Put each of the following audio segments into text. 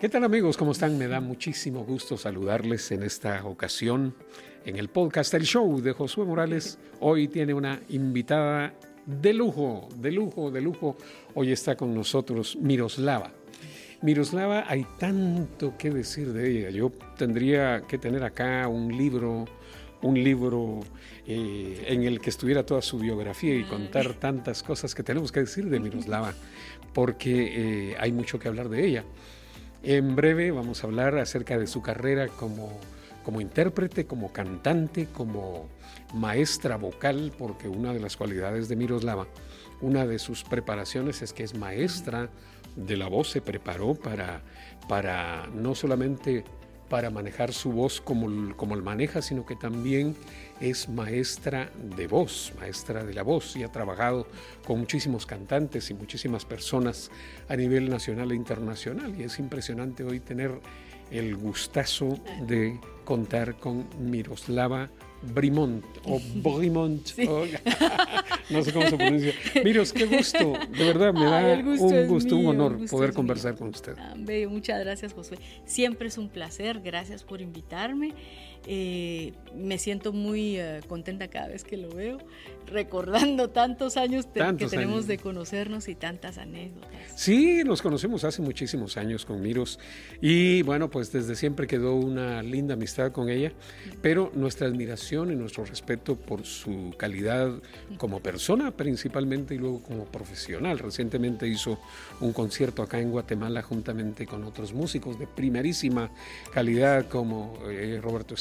¿Qué tal amigos? ¿Cómo están? Me da muchísimo gusto saludarles en esta ocasión en el podcast El Show de Josué Morales. Hoy tiene una invitada de lujo, de lujo, de lujo. Hoy está con nosotros Miroslava. Miroslava, hay tanto que decir de ella. Yo tendría que tener acá un libro, un libro eh, en el que estuviera toda su biografía y contar tantas cosas que tenemos que decir de Miroslava, porque eh, hay mucho que hablar de ella. En breve vamos a hablar acerca de su carrera como, como intérprete, como cantante, como maestra vocal, porque una de las cualidades de Miroslava, una de sus preparaciones es que es maestra de la voz, se preparó para, para no solamente para manejar su voz como, como maneja, sino que también es maestra de voz, maestra de la voz y ha trabajado con muchísimos cantantes y muchísimas personas a nivel nacional e internacional. Y es impresionante hoy tener el gustazo de contar con Miroslava Brimont o Brimont, no sé cómo se pronuncia. Miros, qué gusto, de verdad me da un gusto, un honor poder conversar con usted. Ah, muchas gracias Josué, siempre es un placer, gracias por invitarme. Eh, me siento muy eh, contenta cada vez que lo veo, recordando tantos años que tenemos de conocernos y tantas anécdotas. Sí, nos conocemos hace muchísimos años con Miros y bueno, pues desde siempre quedó una linda amistad con ella, pero nuestra admiración y nuestro respeto por su calidad como persona principalmente y luego como profesional. Recientemente hizo un concierto acá en Guatemala juntamente con otros músicos de primerísima calidad como eh, Roberto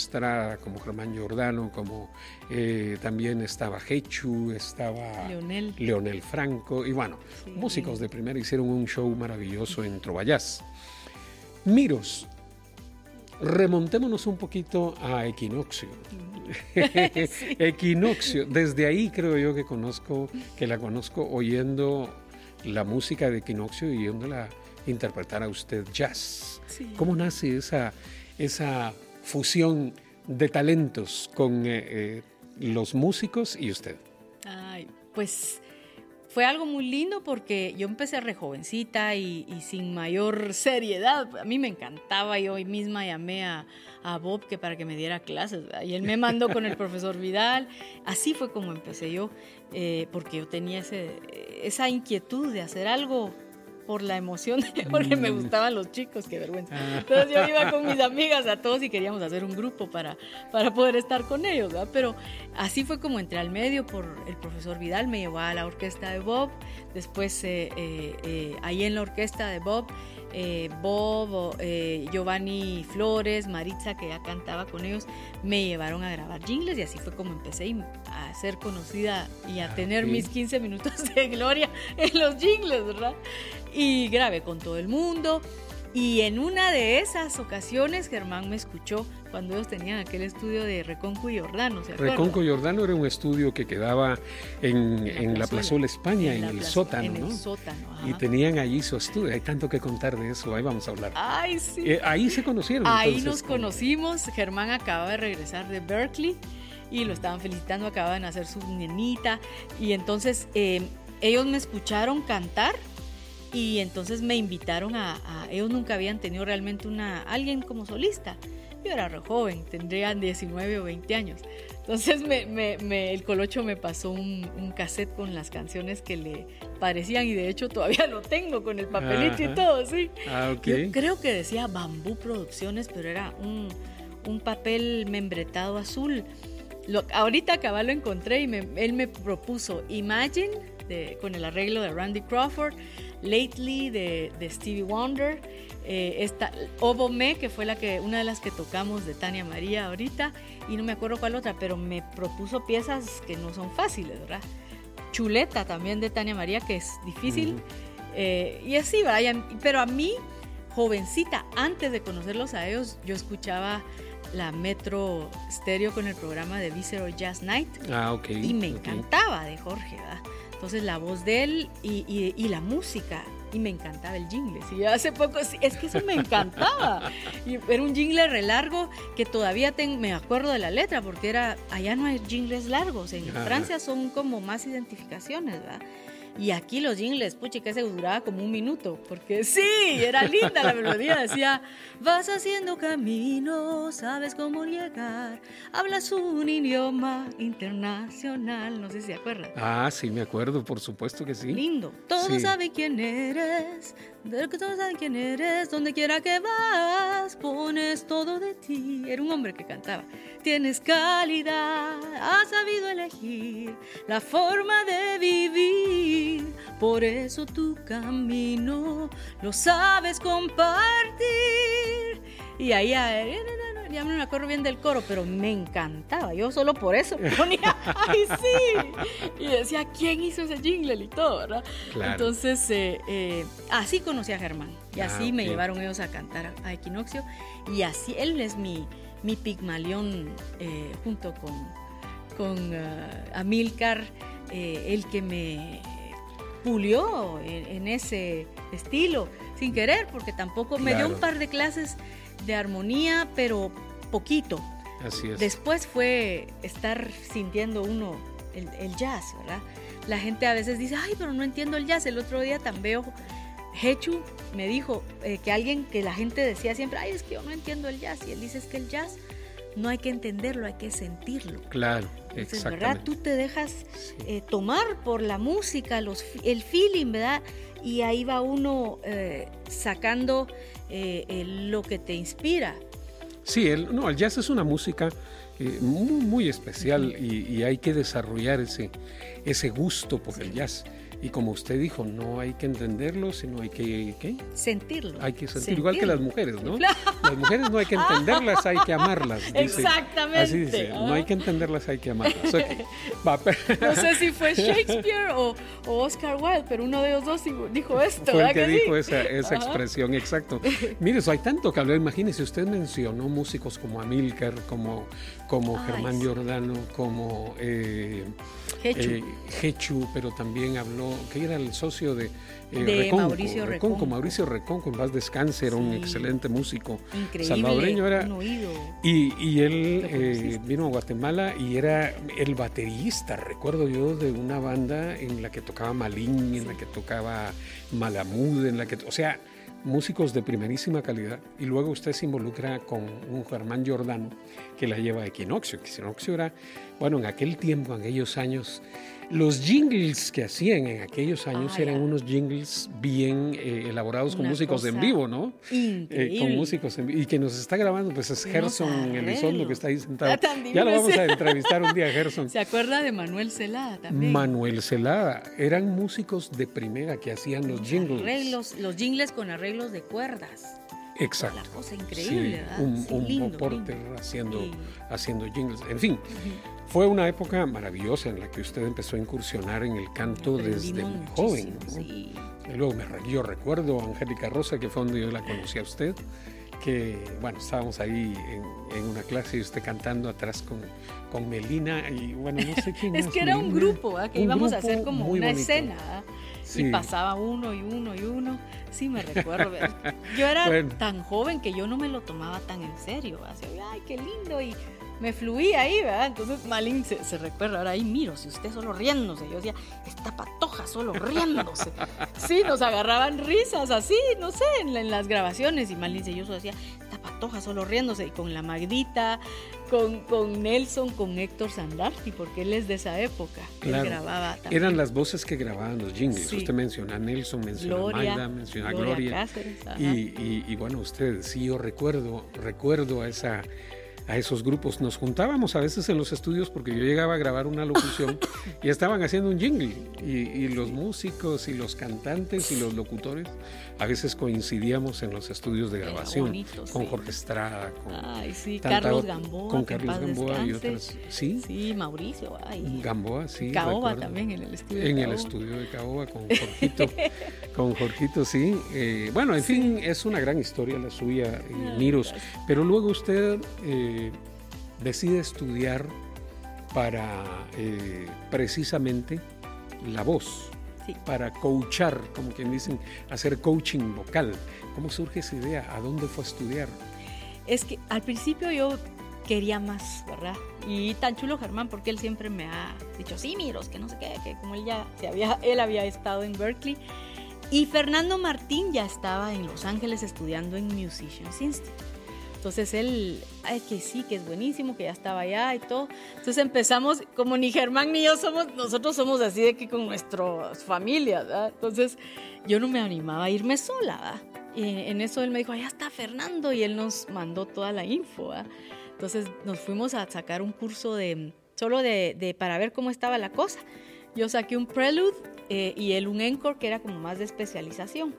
como Germán Giordano, como eh, también estaba Hechu, estaba Leonel, Leonel Franco, y bueno, músicos de primera hicieron un show maravilloso en Trovallás. Miros, remontémonos un poquito a Equinoccio. Equinoccio, desde ahí creo yo que conozco, que la conozco oyendo la música de Equinoccio y oyéndola interpretar a usted jazz. ¿Cómo nace esa, esa fusión de talentos con eh, eh, los músicos y usted? Ay, pues fue algo muy lindo porque yo empecé re jovencita y, sin mayor seriedad. A mí me encantaba y hoy misma llamé a, Bob que para que me diera clases. Y él me mandó con el profesor Vidal. Así fue como empecé yo, eh, porque yo tenía ese, esa inquietud de hacer algo por la emoción, porque me mm. gustaban los chicos, qué vergüenza. Ah. Entonces yo iba con mis amigas a todos y queríamos hacer un grupo para, para poder estar con ellos, ¿verdad? Pero así fue como entré al medio por el profesor Vidal, me llevó a la orquesta de Bob, después eh, eh, eh, ahí en la orquesta de Bob eh, Bob, Giovanni Flores, Maritza, que ya cantaba con ellos, me llevaron a grabar jingles y así fue como empecé a ser conocida y a ah, tener mis 15 minutos de gloria en los jingles, ¿verdad? Y grabé con todo el mundo. Y en una de esas ocasiones Germán me escuchó cuando ellos tenían aquel estudio de Reconco y Jordano. ¿se Reconco y Jordano era un estudio que quedaba en, la, Plazuela España, en, el sótano. En el sótano, Y tenían allí su estudio. Hay tanto que contar de eso, ahí vamos a hablar. Ay, sí. Eh, ahí se conocieron. Ahí nos conocimos. Germán acaba de regresar de Berkeley y lo estaban felicitando, acaban de hacer su nenita. Y entonces eh, ellos me escucharon cantar y entonces me invitaron a, ellos nunca habían tenido realmente una alguien como solista. Yo era re joven tendrían 19 o 20 años. Entonces me, el colocho me pasó un, cassette con las canciones que le parecían y de hecho todavía lo tengo con el papelito y todo sí. Ah, okay. creo que decía Bambú Producciones pero era un, un papel membretado azul. Lo, ahorita acá lo encontré y él me propuso Imagine con el arreglo de Randy Crawford Lately de, Stevie Wonder, eh, esta Obo Me, que fue la que, una de las que tocamos de Tania María ahorita, y no me acuerdo cuál otra, pero me propuso piezas que no son fáciles, ¿verdad? Chuleta también de Tania María, que es difícil, eh, y así, vayan, pero a mí, jovencita, antes de conocerlos a ellos, yo escuchaba la Metro Stereo con el programa de Visceral Jazz Night. Ah, ok. Y me encantaba de Jorge, ¿verdad? Entonces la voz de él y, la música. Y me encantaba el jingle. Y hace poco, es que eso me encantaba. Y era un jingle re largo que todavía me acuerdo de la letra, porque era, allá no hay jingles largos. En Francia son como más identificaciones, ¿verdad? Y aquí los jingles, pucha, que se duraba como un minuto, porque sí, era linda la melodía, decía, vas haciendo camino, sabes cómo llegar, hablas un idioma internacional, no sé si se acuerdan. Ah, sí, me acuerdo, por supuesto que sí. Lindo, todos saben quién eres, de que todos saben quién eres, donde quiera que vas, pones todo de ti. Era un hombre que cantaba. Tienes calidad, has sabido elegir la forma de vivir. Por eso tu camino lo sabes compartir. Y ahí, ya no me acuerdo bien del coro, pero me encantaba. Yo solo por eso ponía, ¡ay sí! Y decía, ¿quién hizo ese jingle y todo, verdad? Entonces, eh, eh, así conocí a Germán. Y así ah, me llevaron ellos a cantar a, Equinoccio. Y así, él es mi, mi Pigmalión eh, junto con, con Amilcar, el que me pulió en, ese estilo, sin querer, porque tampoco me dio un par de clases de armonía, pero poquito. Así es. Después fue estar sintiendo uno el, jazz, ¿verdad? La gente a veces dice, ay, pero no entiendo el jazz. El otro día también veo, Hechu me dijo eh, que alguien que la gente decía siempre, ay, es que yo no entiendo el jazz. Y él dice, es que el jazz no hay que entenderlo, hay que sentirlo. Claro, Entonces, ¿verdad? Tú te dejas eh, tomar por la música, los, el feeling, ¿verdad? Y ahí va uno eh, sacando lo que te inspira. Sí, el, no, el jazz es una música muy, muy, especial y, y, hay que desarrollar ese, ese gusto por el jazz. Y como usted dijo, no hay que entenderlo, sino hay que ¿qué? sentirlo. Hay que sentirlo, igual que las mujeres, ¿no? Las mujeres no hay que entenderlas, hay que amarlas. Exactamente. Así dice, no hay que entenderlas, hay que amarlas. no sé si fue Shakespeare o, Oscar Wilde, pero uno de los dos dijo esto. Fue el que, dijo esa, esa expresión, exacto. Mire, eso hay tanto que hablar. Imagínese, usted mencionó músicos como Amilcar, como, como Germán Giordano, como eh, Hechu, pero también habló que era el socio de, eh, Mauricio Reconco, Mauricio Reconco, en paz descanse, era un excelente músico salvadoreño. Era, y, él eh, vino a Guatemala y era el baterista, recuerdo yo, de una banda en la que tocaba Malín, en la que tocaba Malamud, en la que, o sea, músicos de primerísima calidad. Y luego usted se involucra con un Germán Jordán que la lleva a Equinoccio. Equinoccio era, bueno, en aquel tiempo, en aquellos años, los jingles que hacían en aquellos años ah, eran unos jingles bien eh, elaborados con músicos en vivo, ¿no? Eh, con músicos en vivo. Y que nos está grabando, pues es Gerson Elizondo que está ahí sentado. Ya lo vamos a entrevistar un día, Gerson. ¿Se acuerda de Manuel Celada también? Manuel Celada. Eran músicos de primera que hacían los jingles. Arreglos, los jingles con arreglos de cuerdas. Exacto. La cosa increíble, ¿verdad? Un, un haciendo, haciendo jingles. En fin, fue una época maravillosa en la que usted empezó a incursionar en el canto desde muy joven. Y luego me, yo recuerdo a Angélica Rosa, que fue donde yo la conocí a usted, que bueno, estábamos ahí en, una clase y usted cantando atrás con, con Melina y bueno, no sé quién Es que era un grupo, que íbamos a hacer como una escena. Y pasaba uno y uno y uno. Sí, me recuerdo. Yo era tan joven que yo no me lo tomaba tan en serio. Así, ay, qué lindo. Y me fluía ahí, ¿verdad? Entonces Malin se, recuerda, ahora ahí miro, si usted solo riéndose, yo decía, esta solo riéndose. Sí, nos agarraban risas así, no sé, en, las grabaciones, y Malin yo decía, esta patoja solo riéndose, y con la Magdita, con, con Nelson, con Héctor Sandarti, porque él es de esa época, él grababa también. Eran las voces que grababan los jingles, usted menciona a Nelson, menciona a Magda, menciona a Gloria, y, y bueno, usted, sí, yo recuerdo, recuerdo a esa a esos grupos. Nos juntábamos a veces en los estudios porque yo llegaba a grabar una locución y estaban haciendo un jingle. Y, los músicos y los cantantes y los locutores a veces coincidíamos en los estudios de grabación con Jorge Estrada, con Carlos Gamboa, con Carlos Gamboa y otros. Sí, sí, Mauricio. Gamboa, sí. Caoba también en el estudio. En el estudio de Caoba con Jorgito. con Jorgito, sí. Eh, bueno, en fin, es una gran historia la suya, Miros. Pero luego usted. Eh, decide estudiar para eh, precisamente la voz, para coachar, como quien dicen, hacer coaching vocal. ¿Cómo surge esa idea? ¿A dónde fue a estudiar? Es que al principio yo quería más, ¿verdad? Y tan chulo Germán, porque él siempre me ha dicho, sí, miros, que no sé qué, que como él ya se había, él había estado en Berkeley. Y Fernando Martín ya estaba en Los Ángeles estudiando en Musicians Institute. Entonces él, ay, que sí, que es buenísimo, que ya estaba allá y todo. Entonces empezamos, como ni Germán ni yo somos, nosotros somos así de que con nuestras familias, ¿verdad? Entonces yo no me animaba a irme sola, en eso él me dijo, allá está Fernando, y él nos mandó toda la info, ¿verdad? Entonces nos fuimos a sacar un curso de, solo de, de para ver cómo estaba la cosa. Yo saqué un prelude eh, y él un encore que era como más de especialización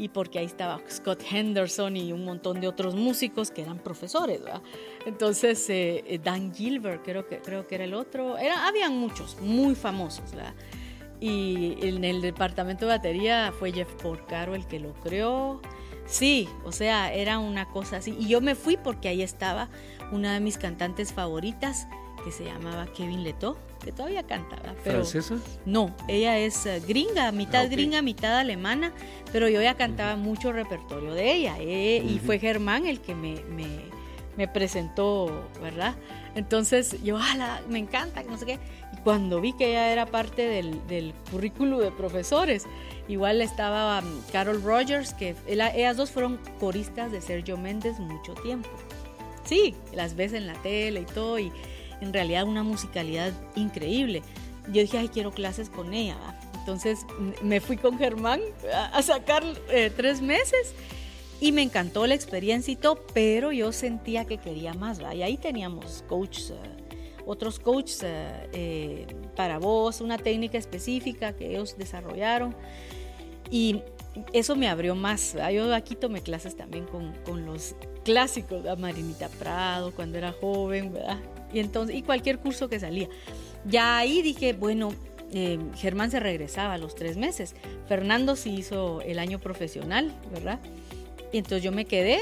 y porque ahí estaba Scott Henderson y un montón de otros músicos que eran profesores, ¿verdad? Entonces, eh, eh, Dan Gilbert, creo que, creo que era el otro, era, habían muchos muy famosos, ¿verdad? Y en el departamento de batería fue Jeff Porcaro el que lo creó. Sí, o sea, era una cosa así. Y yo me fui porque ahí estaba una de mis cantantes favoritas que se llamaba Kevin Leto que todavía canta, Pero, ¿Francesa? No, ella es eh, gringa, mitad ah, gringa, mitad alemana, pero yo ya cantaba mucho repertorio de ella. Eh, y fue Germán el que me, me, presentó, ¿verdad? Entonces yo, ala, me encanta, no sé qué. Y cuando vi que ella era parte del, del currículo de profesores, igual estaba um, Carol Rogers, que ellas dos fueron coristas de Sergio Méndez mucho tiempo. Sí, las ves en la tele y todo, y en realidad una musicalidad increíble. Yo dije, ay, quiero clases con ella. Entonces me fui con Germán a sacar eh, tres meses y me encantó la experiencia y todo, pero yo sentía que quería más. Y ahí teníamos coaches, eh, otros coaches eh, para voz, una técnica específica que ellos desarrollaron. Y eso me abrió más. Yo aquí tomé clases también con, con los clásicos, de Marinita Prado, cuando era joven, ¿verdad? Y, entonces, y cualquier curso que salía. Ya ahí dije, bueno, eh, Germán se regresaba a los tres meses. Fernando sí hizo el año profesional, ¿verdad? Y entonces yo me quedé,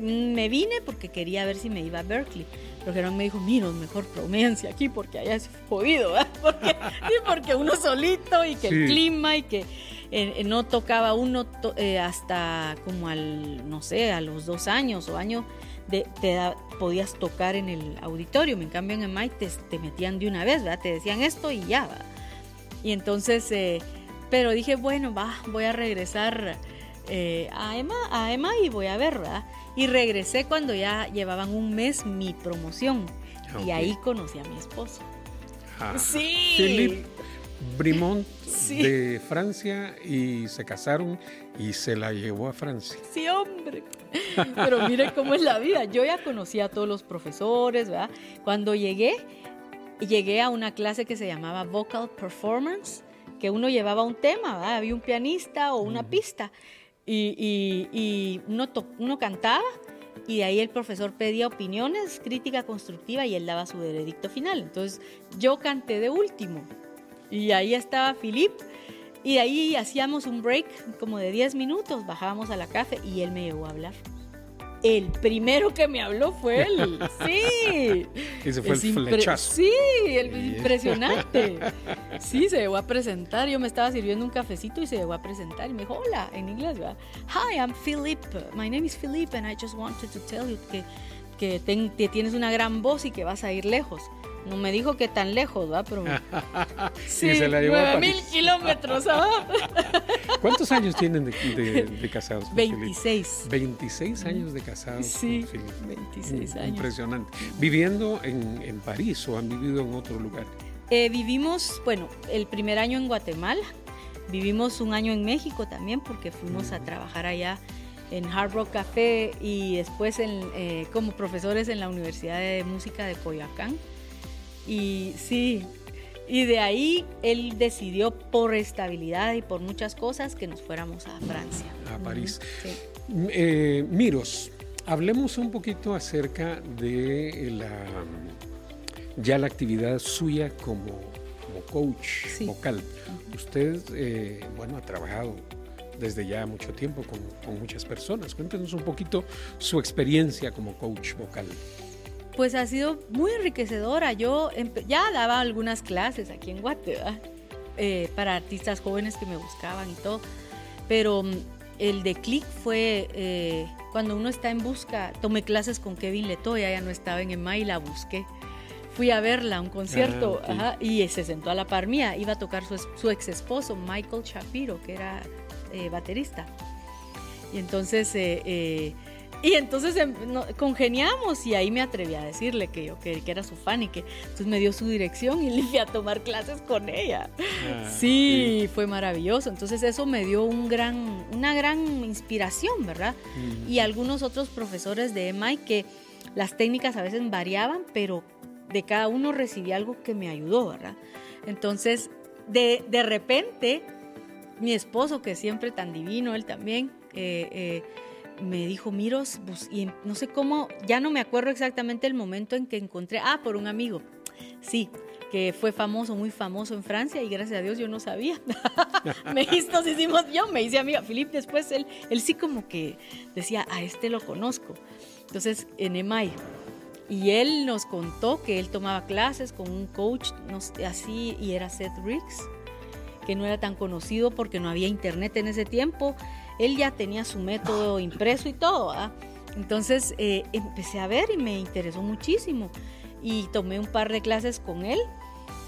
me, vine porque quería ver si me iba a Berkeley. Pero Germán me dijo, mira, mejor promencia aquí porque allá es jodido, ¿verdad? Porque, porque uno solito y que el clima y que eh, no tocaba uno eh, hasta como al, no sé, a los dos años o año de, te podías tocar en el auditorio. En cambio en el MAI te, metían de una vez, ¿verdad? Te decían esto y ya, ¿verdad? Y entonces, eh, pero dije, bueno, va, voy a regresar a, Emma, a Emma y voy a ver, ¿verdad? Y regresé cuando ya llevaban un mes mi promoción. Y ahí conocí a mi esposo. Ah. sí. Brimont de Francia y se casaron y se la llevó a Francia. Sí, hombre. Pero mire cómo es la vida. Yo ya conocí a todos los profesores, ¿verdad? Cuando llegué, llegué a una clase que se llamaba Vocal Performance, que uno llevaba un tema, ¿verdad? Había un pianista o una pista y, uno, uno cantaba y de ahí el profesor pedía opiniones, crítica constructiva y él daba su veredicto final. Entonces yo canté de último y ahí estaba Philip. Y de ahí hacíamos un break como de 10 minutos, bajábamos a la café y él me llevó a hablar. El primero que me habló fue él. Sí. Ese fue el flechazo. Sí, el impresionante. Sí, se llegó a presentar. Yo me estaba sirviendo un cafecito y se llegó a presentar. Y me dijo, hola, en inglés, ¿verdad? Hi, I'm Philip. My name is Philip and I just wanted to tell you que, que, que tienes una gran voz y que vas a ir lejos. No me dijo que tan lejos, ¿va? Pero sí, se la llevó mil kilómetros, ¿Cuántos años tienen de, casados? 26. 26 años de casados. Sí, 26 años. Impresionante. ¿Viviendo en, París o han vivido en otro lugar? Eh, vivimos, bueno, el primer año en Guatemala. Vivimos un año en México también porque fuimos a trabajar allá en Hard Rock Café y después eh, como profesores en la Universidad de Música de Coyoacán. Y sí, y de ahí él decidió por estabilidad y por muchas cosas que nos fuéramos a Francia. A París. Eh, Miros, hablemos un poquito acerca de la ya la actividad suya como, como coach vocal. Usted, eh, bueno, ha trabajado desde ya mucho tiempo con, con muchas personas. Cuéntenos un poquito su experiencia como coach vocal pues ha sido muy enriquecedora. Yo ya daba algunas clases aquí en Guatemala eh, para artistas jóvenes que me buscaban y todo, pero mm, el de click fue eh, cuando uno está en busca, tomé clases con Kevin Letoya, ya no estaba en EMA y la busqué. Fui a verla a un concierto Ah, y se sentó a la par mía. Iba a tocar su, su ex esposo, Michael Shapiro, que era eh, baterista. Y entonces, eh, eh, y entonces em, congeniamos y ahí me atreví a decirle que yo que, que, era su fan y que entonces me dio su dirección y le fui a tomar clases con ella. Ah, sí, sí, fue maravilloso. Entonces eso me dio un gran, una gran inspiración, ¿verdad? Mm. Y algunos otros profesores de EMI que las técnicas a veces variaban, pero de cada uno recibí algo que me ayudó, ¿verdad? Entonces, de, de repente, mi esposo, que siempre tan divino, él también, eh, eh, me dijo, Miros, pues, y no sé cómo, ya no me acuerdo exactamente el momento en que encontré, ah, por un amigo, sí, que fue famoso, muy famoso en Francia y gracias a Dios yo no sabía. me nos hicimos, yo me hice amiga. Philip después, él, él sí como que decía, a este lo conozco. Entonces, en EMAI. Y él nos contó que él tomaba clases con un coach así y era Seth Riggs, que no era tan conocido porque no había internet en ese tiempo él ya tenía su método impreso y todo. ¿ah? Entonces eh, empecé a ver y me interesó muchísimo. Y tomé un par de clases con él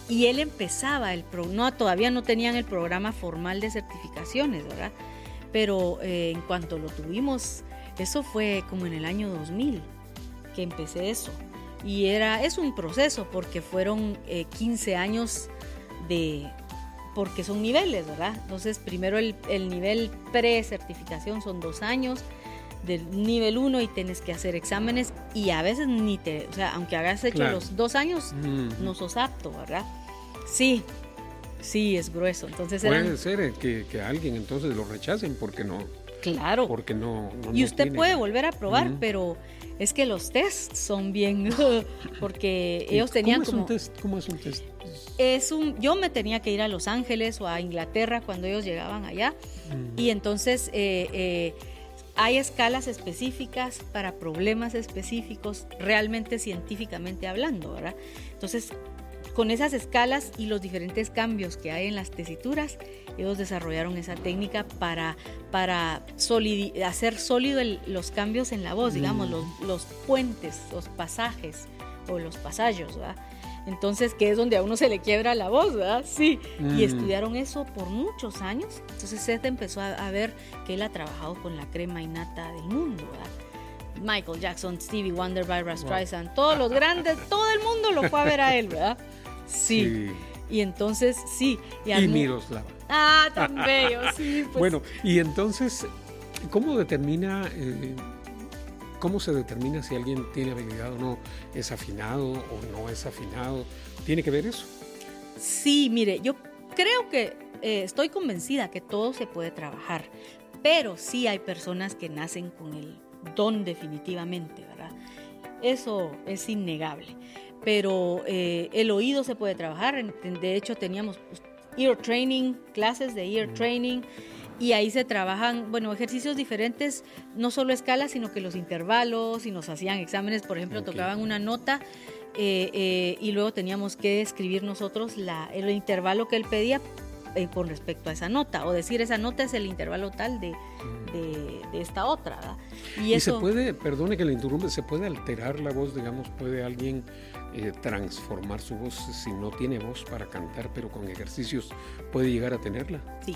y él empezaba el pro, no todavía no tenían el programa formal de certificaciones, ¿verdad? Pero eh, en cuanto lo tuvimos, eso fue como en el año 2000 que empecé eso. Y era, es un proceso porque fueron eh, 15 años de, porque son niveles, ¿verdad? Entonces, primero el, el nivel pre-certificación son dos años, del nivel 1 y tienes que hacer exámenes y a veces ni te, o sea, aunque hagas hecho claro. los dos años, mm. no sos apto, ¿verdad? Sí, sí, es grueso. Entonces Puede eran, ser que, que, alguien entonces lo rechacen porque no. Claro. Porque no. no y usted no puede volver a probar, pero es que los tests son bien, porque ellos tenían ¿Cómo es como... un test? ¿Cómo es un test? es un, yo me tenía que ir a Los Ángeles o a Inglaterra cuando ellos llegaban allá y entonces eh, eh, hay escalas específicas para problemas específicos, realmente científicamente hablando, ¿verdad? Entonces, con esas escalas y los diferentes cambios que hay en las tesituras, ellos desarrollaron esa técnica para, para hacer sólido el, los cambios en la voz, digamos, mm. los, los puentes, los pasajes o los pasallos, ¿verdad? Entonces, que es donde a uno se le quiebra la voz, ¿verdad? Sí. Mm. Y estudiaron eso por muchos años. Entonces, Seth empezó a, a, ver que él ha trabajado con la crema innata del mundo, ¿verdad? Michael Jackson, Stevie Wonder, Barbara Streisand, wow. todos los grandes, todo el mundo lo fue a ver a él, ¿verdad? Sí. sí. Y entonces, sí. Y, y Miroslava. Ah, tan bello, sí. Pues. Bueno, y entonces, ¿cómo determina... Eh, ¿Cómo se determina si alguien tiene habilidad o no? ¿Es afinado o no es afinado? ¿Tiene que ver eso? Sí, mire, yo creo que eh, estoy convencida que todo se puede trabajar, pero sí hay personas que nacen con el don definitivamente, ¿verdad? Eso es innegable. Pero eh, el oído se puede trabajar. De hecho, teníamos ear training, clases de ear training y ahí se trabajan, bueno, ejercicios diferentes, no solo escalas, sino que los intervalos, y nos hacían exámenes, por ejemplo, okay. tocaban una nota eh, eh, y luego teníamos que escribir nosotros la, el intervalo que él pedía eh, con respecto a esa nota, o decir esa nota es el intervalo tal de, de, de esta otra. ¿verdad? Y, eso, y se puede, perdone que le interrumpa, se puede alterar la voz, digamos, puede alguien eh, transformar su voz si no tiene voz para cantar, pero con ejercicios puede llegar a tenerla. Sí,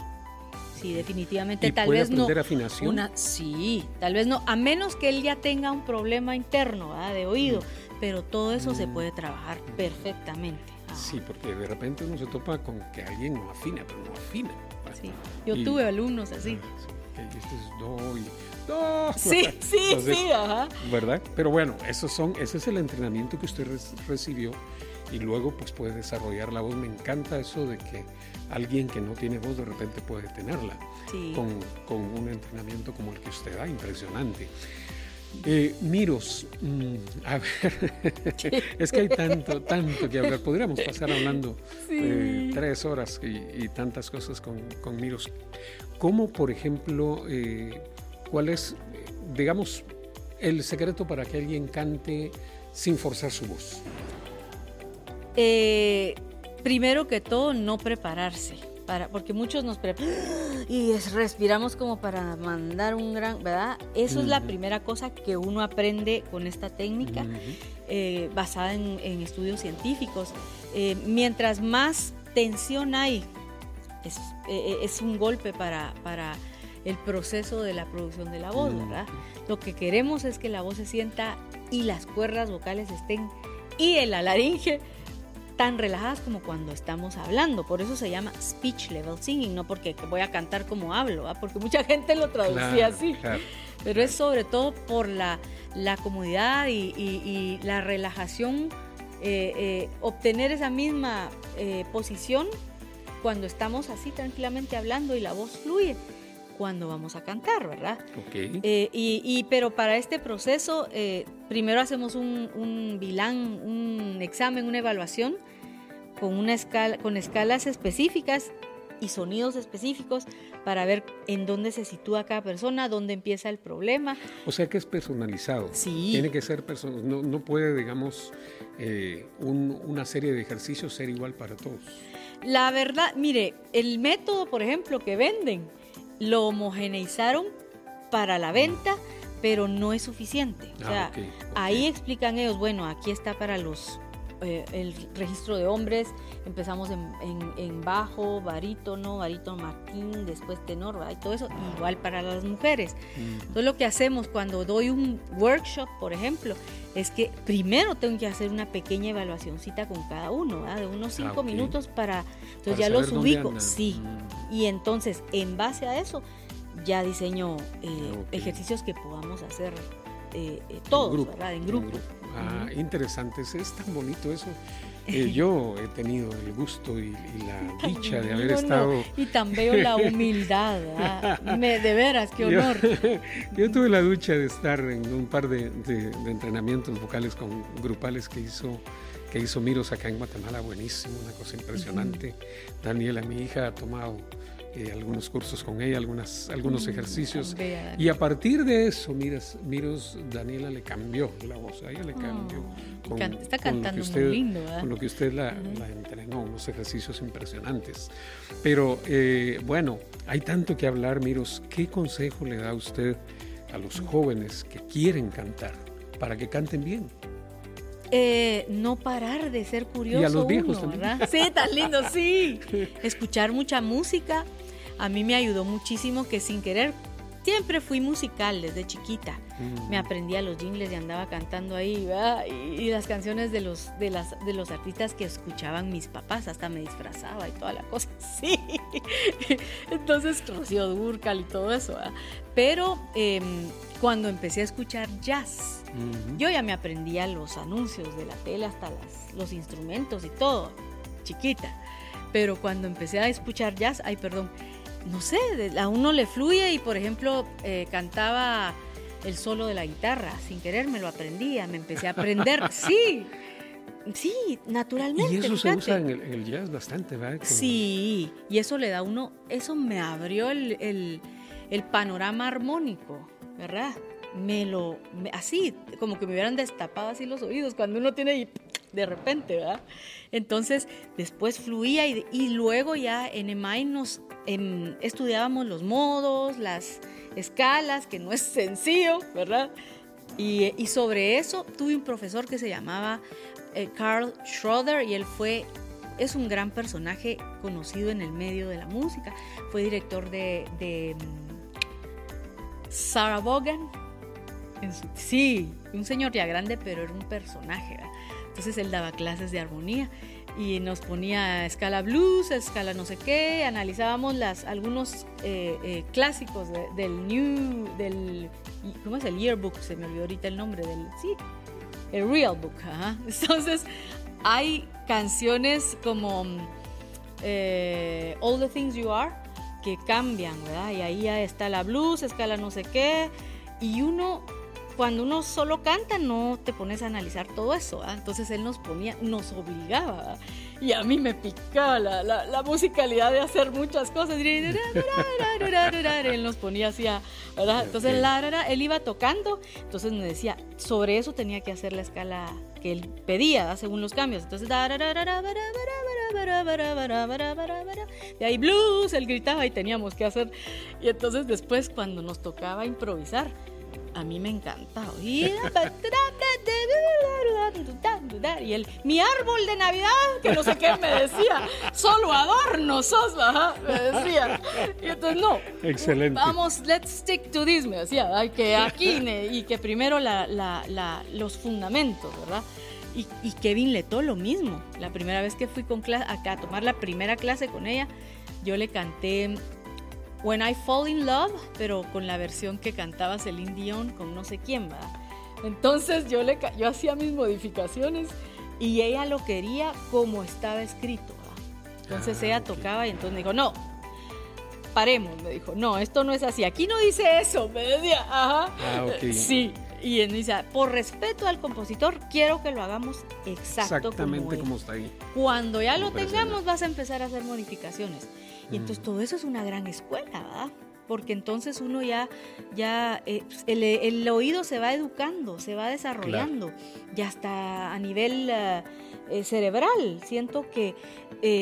sí, definitivamente. ¿Y tal puede vez aprender no. afinación? Una, sí, tal vez no, a menos que él ya tenga un problema interno ¿verdad? de oído, mm. pero todo eso mm. se puede trabajar perfectamente. Ah. Sí, porque de repente uno se topa con que alguien no afina, pero no afina. Sí. Yo y, tuve alumnos así. Ah, sí, este es do y Sí, sí, Entonces, sí, ajá. ¿Verdad? Pero bueno, esos son, ese es el entrenamiento que usted recibió y luego pues puede desarrollar la voz. Me encanta eso de que alguien que no tiene voz de repente puede tenerla sí. con, con, un entrenamiento como el que usted da, impresionante. Eh, Miros, mmm, a ver, es que hay tanto, tanto que hablar. Podríamos pasar hablando sí. eh, tres horas y, y, tantas cosas con, con Miros. ¿Cómo, por ejemplo, eh, cuál es, digamos, el secreto para que alguien cante sin forzar su voz? Eh, primero que todo, no prepararse. para, porque muchos nos y respiramos como para mandar un gran, ¿verdad? Eso es la primera cosa que uno aprende con esta técnica eh, basada en, estudios científicos. Eh, mientras más tensión hay, es, eh, es un golpe para, para el proceso de la producción de la voz, ¿verdad? Lo que queremos es que la voz se sienta y las cuerdas vocales estén y en la laringe tan relajadas como cuando estamos hablando. Por eso se llama speech level singing, no porque voy a cantar como hablo, porque mucha gente lo traducía así. Pero es sobre todo por la, la comodidad y, la relajación, eh, eh, obtener esa misma eh, posición cuando estamos así tranquilamente hablando y la voz fluye cuando vamos a cantar, ¿verdad? Okay. y, pero para este proceso, primero hacemos un, un bilán, un examen, una evaluación con, una escala, con escalas específicas y sonidos específicos para ver en dónde se sitúa cada persona, dónde empieza el problema. O sea que es personalizado. Sí. Tiene que ser personalizado. No, no, puede, digamos, eh, una serie de ejercicios ser igual para todos. La verdad, mire, el método, por ejemplo, que venden, lo homogeneizaron para la venta, pero no es suficiente. O ah, sea, ahí explican ellos, bueno, aquí está para los eh, el registro de hombres, empezamos en, bajo, barítono, barítono martín, después tenor, y todo eso, igual para las mujeres. Mm. Entonces lo que hacemos cuando doy un workshop, por ejemplo, es que primero tengo que hacer una pequeña evaluacióncita con cada uno, de unos cinco ah, minutos para, entonces ya los ubico, sí, mm. y entonces en base a eso ya diseño eh, ejercicios que podamos hacer eh, todos, ¿verdad? En grupo. Ah, interesante, es tan bonito eso. Eh, yo he tenido el gusto y, la dicha de haber estado. Y tan veo la humildad, ¿ah? Me, de veras, qué honor. Yo, tuve la dicha de estar en un par de, entrenamientos vocales con grupales que hizo que hizo Miros acá en Guatemala, buenísimo, una cosa impresionante. Daniela, mi hija, ha tomado eh, algunos cursos con ella, algunas, algunos mm, ejercicios. Y a partir de eso, miras, Miros, Daniela le cambió la voz, a ella le cambió. con, está cantando lo usted, muy lindo. Con lo que usted la, entrenó, unos ejercicios impresionantes. Pero eh, bueno, hay tanto que hablar, Miros. ¿Qué consejo le da usted a los jóvenes que quieren cantar para que canten bien? Eh, no parar de ser curioso. Y a los viejos también. Sí, tan lindo, sí. Escuchar mucha música, a mí me ayudó muchísimo que sin querer siempre fui musical desde chiquita. Mm. Me aprendía los jingles y andaba cantando ahí, y, las canciones de los, de, las, de los artistas que escuchaban mis papás, hasta me disfrazaba y toda la cosa. Sí. Entonces, Rocío Durcal y todo eso. Pero em, cuando empecé a escuchar jazz, yo ya me aprendía los anuncios de la tele, hasta las, los instrumentos y todo, chiquita. Pero cuando empecé a escuchar jazz, ay, perdón, no sé, a uno le fluye y por ejemplo eh, cantaba el solo de la guitarra, sin querer me lo aprendía, me empecé a aprender, sí, sí, naturalmente. Y eso se usa en el, jazz bastante, ¿verdad? Sí, y eso le da a uno, eso me abrió el, panorama armónico, ¿verdad? Me lo, así, como que me hubieran destapado así los oídos cuando uno tiene de repente, ¿verdad? Entonces, después fluía y, luego ya en EMAI nos em, estudiábamos los modos, las escalas, que no es sencillo, ¿verdad? Y, sobre eso tuve un profesor que se llamaba eh, Carl Schroeder y él fue, es un gran personaje conocido en el medio de la música. Fue director de, mm, Sarah Vaughan. sí, un señor ya grande, pero era un personaje. ¿verdad? Entonces él daba clases de armonía y nos ponía escala blues, escala no sé qué, analizábamos las, algunos eh, eh, clásicos del New, del, ¿cómo es el yearbook? Se me olvidó ahorita el nombre del, sí, el real book. Entonces hay canciones como eh, All the Things You Are que cambian, ¿verdad? Y ahí ya está la blues, escala no sé qué, y uno cuando uno solo canta no te pones a analizar todo eso, entonces él nos ponía, nos obligaba y a mí me picaba la, la, musicalidad de hacer muchas cosas él nos ponía así a, ¿verdad? Entonces la, él iba tocando, entonces me decía, sobre eso tenía que hacer la escala que él pedía, según los cambios. Entonces, de ahí blues, él gritaba y teníamos que hacer. Y entonces después cuando nos tocaba improvisar, a mí me encanta Y él, mi árbol de Navidad, que no sé qué me decía, solo adorno sos, me decía. Y entonces, no. Excelente. Vamos, let's stick to this, me decía. Hay que aquí, y que primero la, la, la, los fundamentos, ¿verdad? Y, y, Kevin Leto lo mismo. La primera vez que fui con acá a tomar la primera clase con ella, yo le canté When I Fall in Love, pero con la versión que cantaba Celine Dion con no sé quién, ¿verdad? Entonces yo, le, yo hacía mis modificaciones y ella lo quería como estaba escrito. ¿verdad? Entonces ah, ella tocaba y entonces me dijo, no, paremos, me dijo, no, esto no es así, aquí no dice eso, me decía, ajá, ah, sí, y él dice, por respeto al compositor, quiero que lo hagamos exacto exactamente como, está ahí. Cuando ya lo tengamos, vas a empezar a hacer modificaciones. Y entonces mm. todo eso es una gran escuela, ¿verdad? Porque entonces uno ya, ya eh, el, oído se va educando, se va desarrollando, ya está a nivel eh, eh, cerebral. Siento que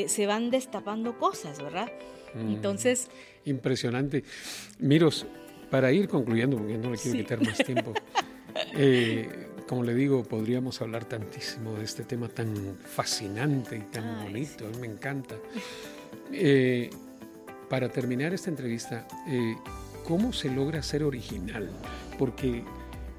se van destapando cosas, ¿verdad? Mm. Entonces... Impresionante. Miros, para ir concluyendo, porque no le quiero quitar más tiempo, como le digo, podríamos hablar tantísimo de este tema tan fascinante y tan bonito, a mí me encanta. Eh, para terminar esta entrevista, eh, ¿cómo se logra ser original? Porque,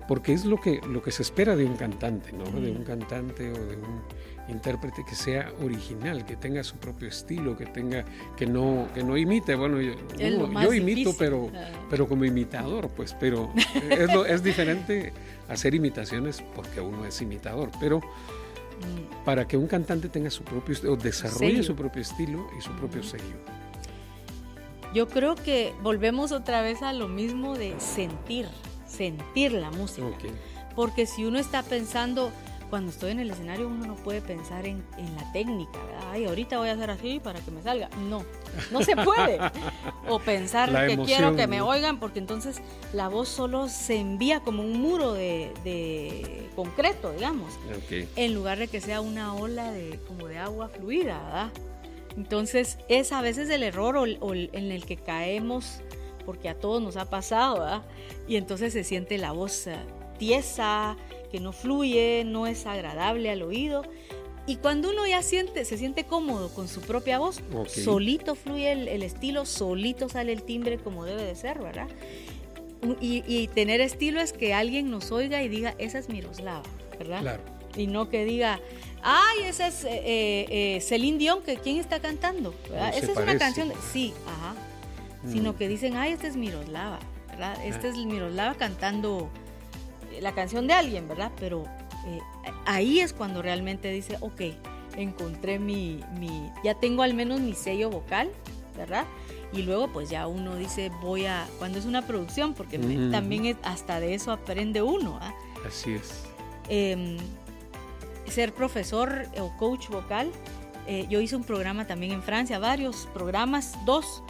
porque es lo que, lo que se espera de un cantante, ¿no? De un cantante o de un intérprete que sea original, que tenga su propio estilo, que tenga, que no, que no imite. Bueno, yo, yo imito, pero, pero como imitador, pues, pero es, es diferente hacer imitaciones porque uno es imitador, pero para que un cantante tenga su propio o desarrolle su propio estilo y su propio sello. Yo creo que volvemos otra vez a lo mismo de sentir, sentir la música. Porque si uno está pensando, cuando estoy en el escenario uno no puede pensar en, la técnica, Ay, ahorita voy a hacer así para que me salga. No, no se puede. o pensar que quiero que me oigan, porque entonces la voz solo se envía como un muro de, concreto, digamos, en lugar de que sea una ola de, como de agua fluida, ¿verdad? Entonces es a veces el error o, en el que caemos, porque a todos nos ha pasado, ¿verdad? Y entonces se siente la voz eh, tiesa, que no fluye, no es agradable al oído. Y cuando uno ya siente, se siente cómodo con su propia voz, solito fluye el, estilo, solito sale el timbre como debe de ser, ¿verdad? Y, tener estilo es que alguien nos oiga y diga, esa es Miroslava, ¿verdad? Claro. Y no que diga, ay, esa es eh, eh, eh Celine Dion, que ¿quién está cantando? esa es una canción, de... sí, ajá. Sino mm. que dicen, ay, esta es Miroslava, ¿verdad? Esta ah. es Miroslava cantando la canción de alguien, ¿verdad? Pero eh, ahí es cuando realmente dice, ok, encontré mi, mi, ya tengo al menos mi sello vocal, ¿verdad? Y luego pues ya uno dice, voy a, cuando es una producción, porque también hasta de eso aprende uno. ¿ah? Así es. Em, ser profesor o coach vocal, eh, yo hice un programa también en Francia, varios programas, dos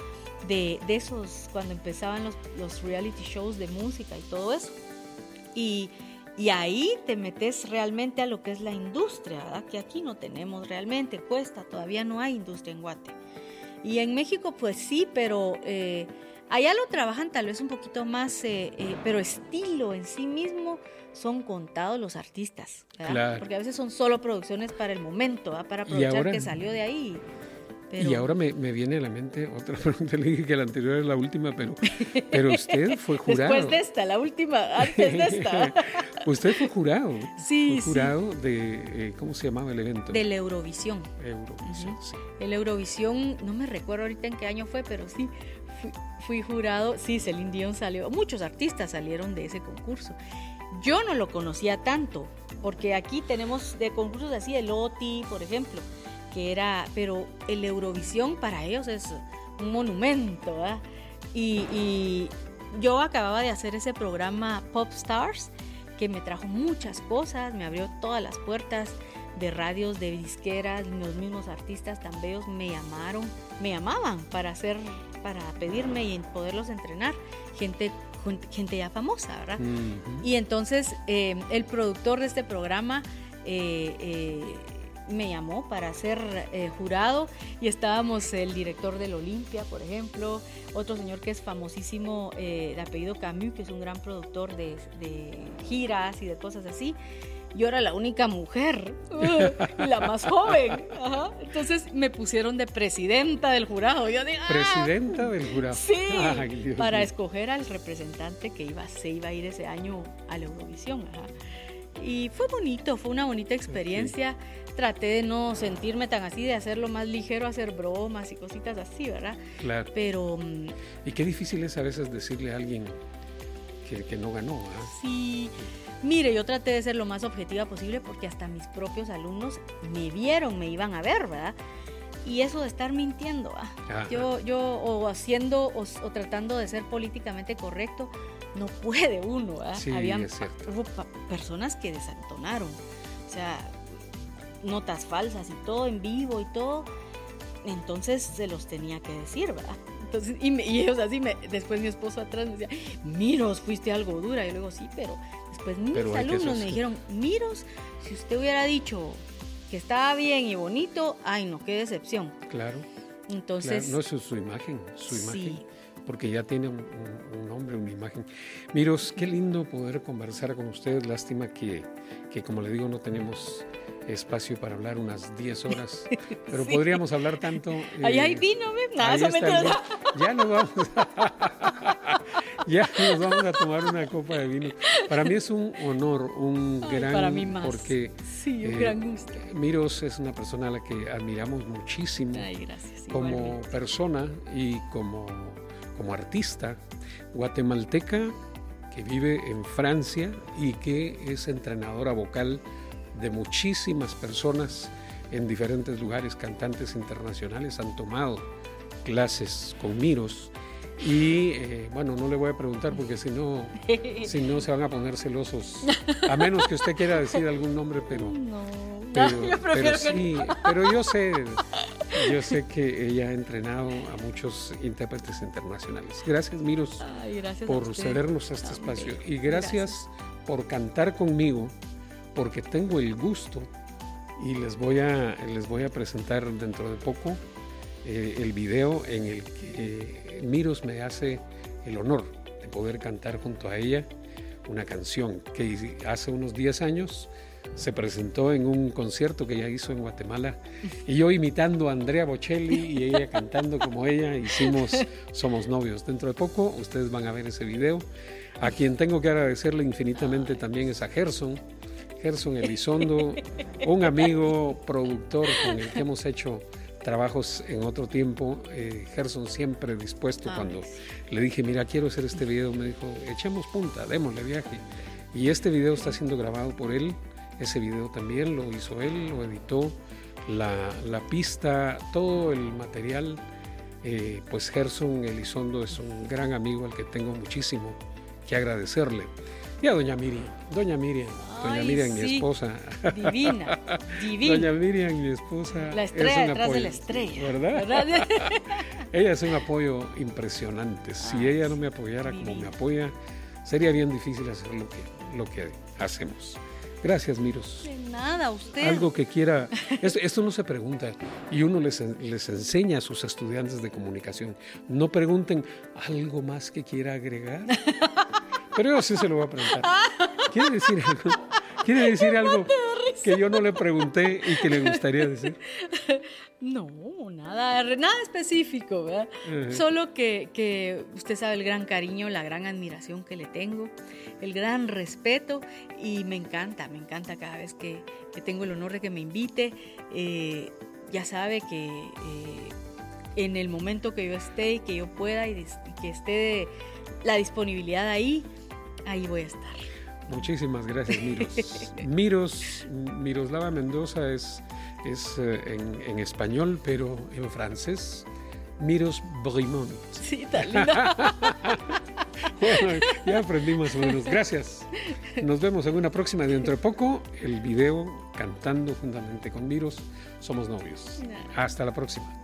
de, de esos, cuando empezaban los, los reality shows de música y todo eso. Y, ahí te metes realmente a lo que es la industria, ¿verdad? que aquí no tenemos realmente, cuesta, todavía no hay industria en Guate. Y en México pues sí, pero eh, allá lo trabajan tal vez un poquito más, eh, eh, pero estilo en sí mismo son contados los artistas, ¿verdad? porque a veces son solo producciones para el momento, para aprovechar que salió de ahí. Y ahora me, me, viene a la mente otra pregunta, le dije que la anterior es la última, pero, pero usted fue jurado. Después de esta, la última, antes de esta. usted fue jurado. Sí, fue jurado de, eh, ¿cómo se llamaba el evento? De la Eurovisión. Eurovisión, sí. El Eurovisión, no me recuerdo ahorita en qué año fue, pero sí, fui, fui jurado, sí, Celine Dion salió, muchos artistas salieron de ese concurso. Yo no lo conocía tanto, porque aquí tenemos de concursos así, el OTI, por ejemplo, que era, pero el Eurovisión para ellos es un monumento, Y, yo acababa de hacer ese programa Pop Stars, que me trajo muchas cosas, me abrió todas las puertas de radios, de disqueras, los mismos artistas tan bellos me llamaron, me llamaban para hacer, para pedirme y poderlos entrenar, gente gente ya famosa, ¿verdad? Y entonces eh, el productor de este programa eh, eh, me llamó para ser jurado y estábamos el director del Olimpia, por ejemplo, otro señor que es famosísimo de apellido Camus, que es un gran productor de, de giras y de cosas así yo era la única mujer, uh, la más joven. Entonces me pusieron de presidenta del jurado. Yo dije, ah". presidenta del jurado. Sí, para escoger al representante que iba, se iba a ir ese año a la Eurovisión. Y fue bonito, fue una bonita experiencia. Traté de no sentirme tan así, de hacerlo más ligero, hacer bromas y cositas así, ¿verdad? Claro. Pero... Mm, y qué difícil es a veces decirle a alguien que, que no ganó. ¿ah? Sí. Mire, yo traté de ser lo más objetiva posible porque hasta mis propios alumnos me vieron, me iban a ver, ¿verdad? Y eso de estar mintiendo, yo, yo o haciendo o, tratando de ser políticamente correcto, no puede uno. Sí, Habían. Hubo personas que desentonaron, o sea, notas falsas y todo en vivo y todo. Entonces se los tenía que decir, ¿verdad? Entonces, y, ellos así, me, después mi esposo atrás me decía, Miros, fuiste algo dura. Y luego sí, pero después mis alumnos me dijeron, Miros, si usted hubiera dicho que estaba bien y bonito, ay no, qué decepción. Claro. Entonces. no, es su, imagen, su imagen. Porque ya tiene un, nombre, una imagen. Miros, qué lindo poder conversar con ustedes. Lástima que, que como le digo, no tenemos espacio para hablar unas 10 horas, pero podríamos hablar tanto. ahí hay vino, nada, ya nos vamos. ya nos vamos a tomar una copa de vino. Para mí es un honor, un gran para mí más. porque sí, un gran eh, gusto. Miros es una persona a la que admiramos muchísimo Ay, gracias, como persona y como, como artista guatemalteca que vive en Francia y que es entrenadora vocal de muchísimas personas en diferentes lugares, cantantes internacionales han tomado clases con Miros y eh, bueno, no le voy a preguntar porque si no, si no se van a poner celosos, a menos que usted quiera decir algún nombre, pero, pero, sí, pero yo sé, yo sé que ella ha entrenado a muchos intérpretes internacionales. Gracias, Miros, por cedernos a este espacio. Y gracias. por cantar conmigo porque tengo el gusto y les voy a, les voy a presentar dentro de poco eh, el video en el que eh, Miros me hace el honor de poder cantar junto a ella una canción que hace unos 10 años se presentó en un concierto que ella hizo en Guatemala y yo imitando a Andrea Bocelli y ella cantando como ella hicimos Somos novios. Dentro de poco ustedes van a ver ese video. A quien tengo que agradecerle infinitamente también es a Gerson, Gerson Elizondo, un amigo productor con el que hemos hecho trabajos en otro tiempo. Eh, Gerson siempre dispuesto ah, cuando le dije, mira, quiero hacer este video, me dijo, echemos punta, démosle viaje. Y este video está siendo grabado por él, ese video también lo hizo él, lo editó, la, pista, todo el material. Eh, pues Gerson Elizondo es un gran amigo al que tengo muchísimo que agradecerle. Y a doña Miriam, doña Miriam, doña Miriam, mi esposa. Divina, divina. Doña Miriam, mi esposa. La estrella detrás de la estrella. ¿Verdad? ella es un apoyo impresionante. Si ella no me apoyara como me apoya, sería bien difícil hacer lo que, lo que hacemos. Gracias, Miros. De nada, usted. Algo que quiera. Esto, no se pregunta y uno les, les, enseña a sus estudiantes de comunicación. No pregunten algo más que quiera agregar. Pero yo sí se lo voy a preguntar. ¿Quiere decir algo? ¿Quiere decir algo que yo no le pregunté y que le gustaría decir? No, nada, nada específico, ¿verdad? Solo que, usted sabe el gran cariño, la gran admiración que le tengo, el gran respeto y me encanta, me encanta cada vez que, tengo el honor de que me invite. Eh, ya sabe que eh, en el momento que yo esté y que yo pueda y, que esté la disponibilidad ahí, ahí voy a estar. Muchísimas gracias, Miros. Miros, Miroslava Mendoza es, es eh, en, español, pero en francés, Miros Brimont. Sí, tal linda. bueno, ya aprendimos menos. Gracias. Nos vemos en una próxima. Dentro de poco, el video cantando juntamente con Miros. Somos novios. Hasta la próxima.